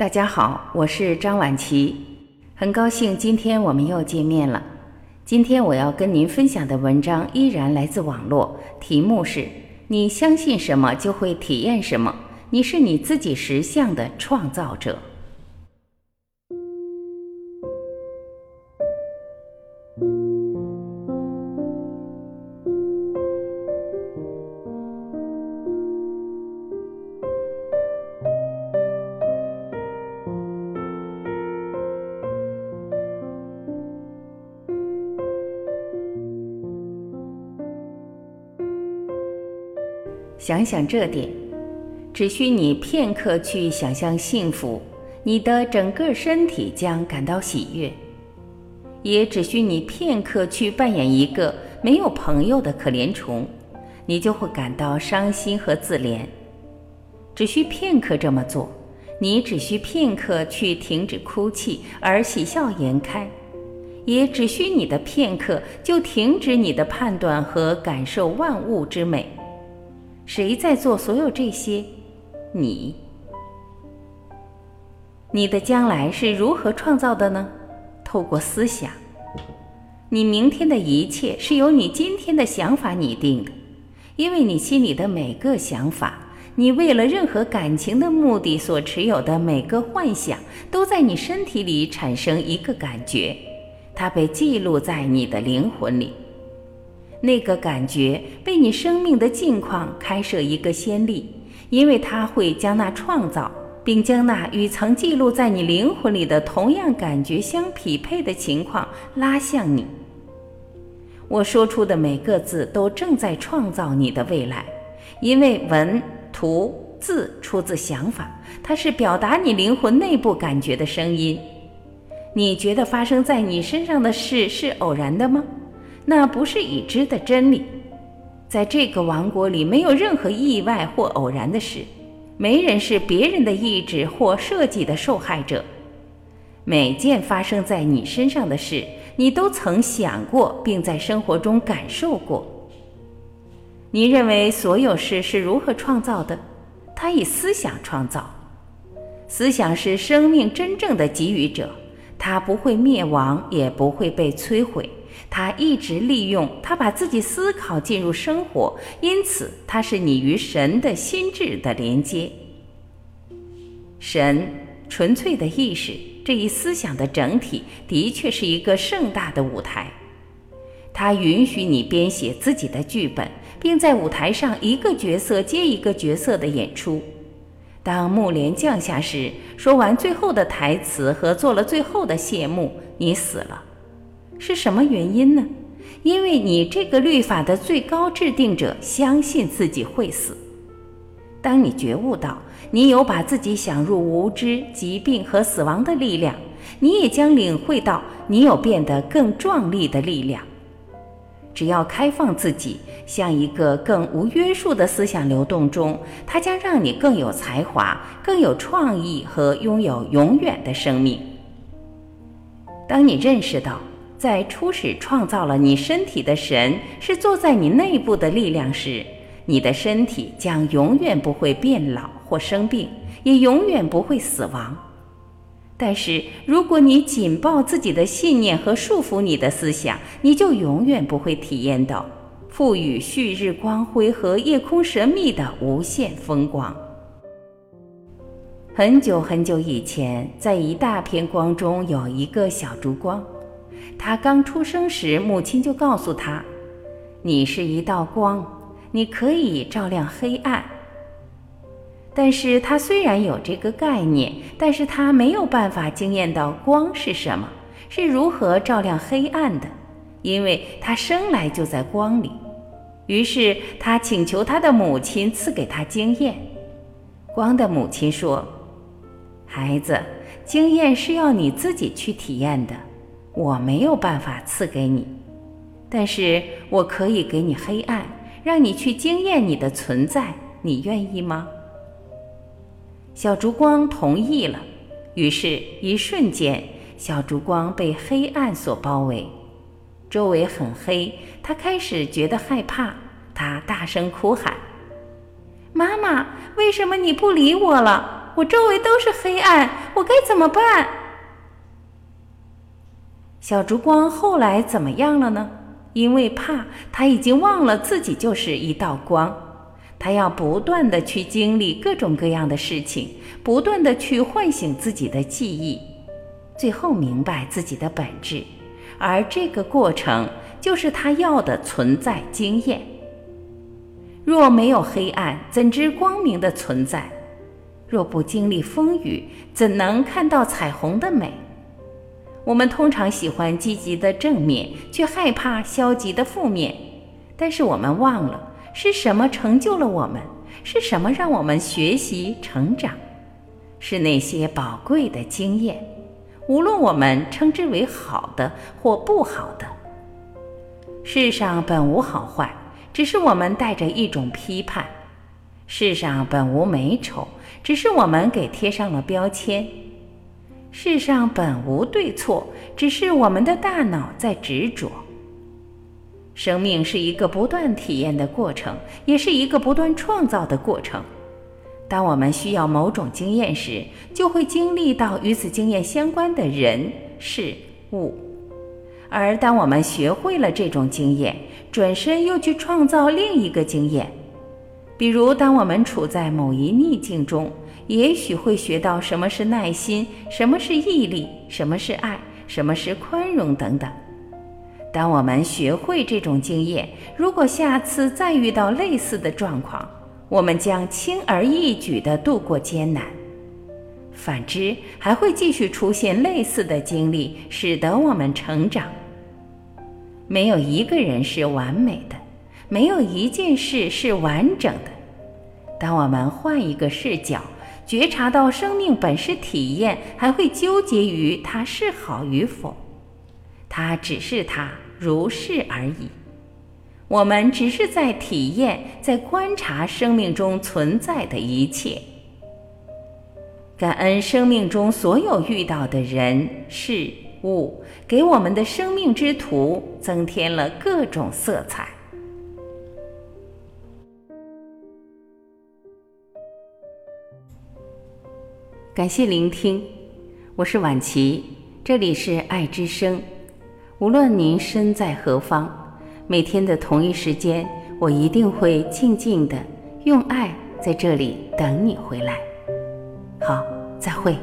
大家好，我是张婉琪，很高兴今天我们又见面了。今天我要跟您分享的文章依然来自网络，题目是“你相信什么就会体验什么”，你是你自己实相的创造者。想想这点，只需你片刻去想象幸福，你的整个身体将感到喜悦；也只需你片刻去扮演一个没有朋友的可怜虫，你就会感到伤心和自怜。只需片刻这么做，你只需片刻去停止哭泣而喜笑颜开；也只需你的片刻就停止你的判断和感受万物之美。谁在做所有这些？你。你的将来是如何创造的呢？透过思想。你明天的一切是由你今天的想法拟定的，因为你心里的每个想法，你为了任何感情的目的所持有的每个幻想，都在你身体里产生一个感觉，它被记录在你的灵魂里。那个感觉被你生命的境况开设一个先例，因为它会将那创造，并将那与曾记录在你灵魂里的同样感觉相匹配的情况拉向你。我说出的每个字都正在创造你的未来，因为文、图、字出自想法，它是表达你灵魂内部感觉的声音。你觉得发生在你身上的事是偶然的吗？那不是已知的真理，在这个王国里没有任何意外或偶然的事，没人是别人的意志或设计的受害者。每件发生在你身上的事，你都曾想过，并在生活中感受过。你认为所有事是如何创造的？它以思想创造，思想是生命真正的给予者，它不会灭亡，也不会被摧毁。他一直利用他把自己思考进入生活，因此他是你与神的心智的连接。神纯粹的意识这一思想的整体的确是一个盛大的舞台，它允许你编写自己的剧本，并在舞台上一个角色接一个角色的演出。当幕帘降下时，说完最后的台词和做了最后的谢幕，你死了。是什么原因呢？因为你这个律法的最高制定者相信自己会死。当你觉悟到你有把自己想入无知、疾病和死亡的力量，你也将领会到你有变得更壮丽的力量。只要开放自己，向一个更无约束的思想流动中，它将让你更有才华、更有创意和拥有永远的生命。当你认识到。在初始创造了你身体的神是坐在你内部的力量时，你的身体将永远不会变老或生病，也永远不会死亡。但是，如果你紧抱自己的信念和束缚你的思想，你就永远不会体验到赋予旭日光辉和夜空神秘的无限风光。很久很久以前，在一大片光中有一个小烛光。他刚出生时，母亲就告诉他：“你是一道光，你可以照亮黑暗。”但是他虽然有这个概念，但是他没有办法惊艳到光是什么，是如何照亮黑暗的，因为他生来就在光里。于是他请求他的母亲赐给他经验。光的母亲说：“孩子，经验是要你自己去体验的。”我没有办法赐给你，但是我可以给你黑暗，让你去惊艳你的存在。你愿意吗？小烛光同意了。于是，一瞬间，小烛光被黑暗所包围，周围很黑。他开始觉得害怕，他大声哭喊：“妈妈，为什么你不理我？”了，我周围都是黑暗，我该怎么办？小烛光后来怎么样了呢？因为怕，他已经忘了自己就是一道光。他要不断的去经历各种各样的事情，不断的去唤醒自己的记忆，最后明白自己的本质。而这个过程，就是他要的存在经验。若没有黑暗，怎知光明的存在？若不经历风雨，怎能看到彩虹的美？我们通常喜欢积极的正面，却害怕消极的负面。但是我们忘了，是什么成就了我们？是什么让我们学习成长？是那些宝贵的经验，无论我们称之为好的或不好的。世上本无好坏，只是我们带着一种批判；世上本无美丑，只是我们给贴上了标签。世上本无对错，只是我们的大脑在执着。生命是一个不断体验的过程，也是一个不断创造的过程。当我们需要某种经验时，就会经历到与此经验相关的人事物；而当我们学会了这种经验，转身又去创造另一个经验。比如，当我们处在某一逆境中。也许会学到什么是耐心，什么是毅力，什么是爱，什么是宽容等等。当我们学会这种经验，如果下次再遇到类似的状况，我们将轻而易举地度过艰难。反之，还会继续出现类似的经历，使得我们成长。没有一个人是完美的，没有一件事是完整的。当我们换一个视角。觉察到生命本是体验，还会纠结于它是好与否，它只是它如是而已。我们只是在体验，在观察生命中存在的一切。感恩生命中所有遇到的人事物，给我们的生命之途增添了各种色彩。感谢聆听，我是婉琪，这里是爱之声。无论您身在何方，每天的同一时间，我一定会静静的用爱在这里等你回来。好，再会。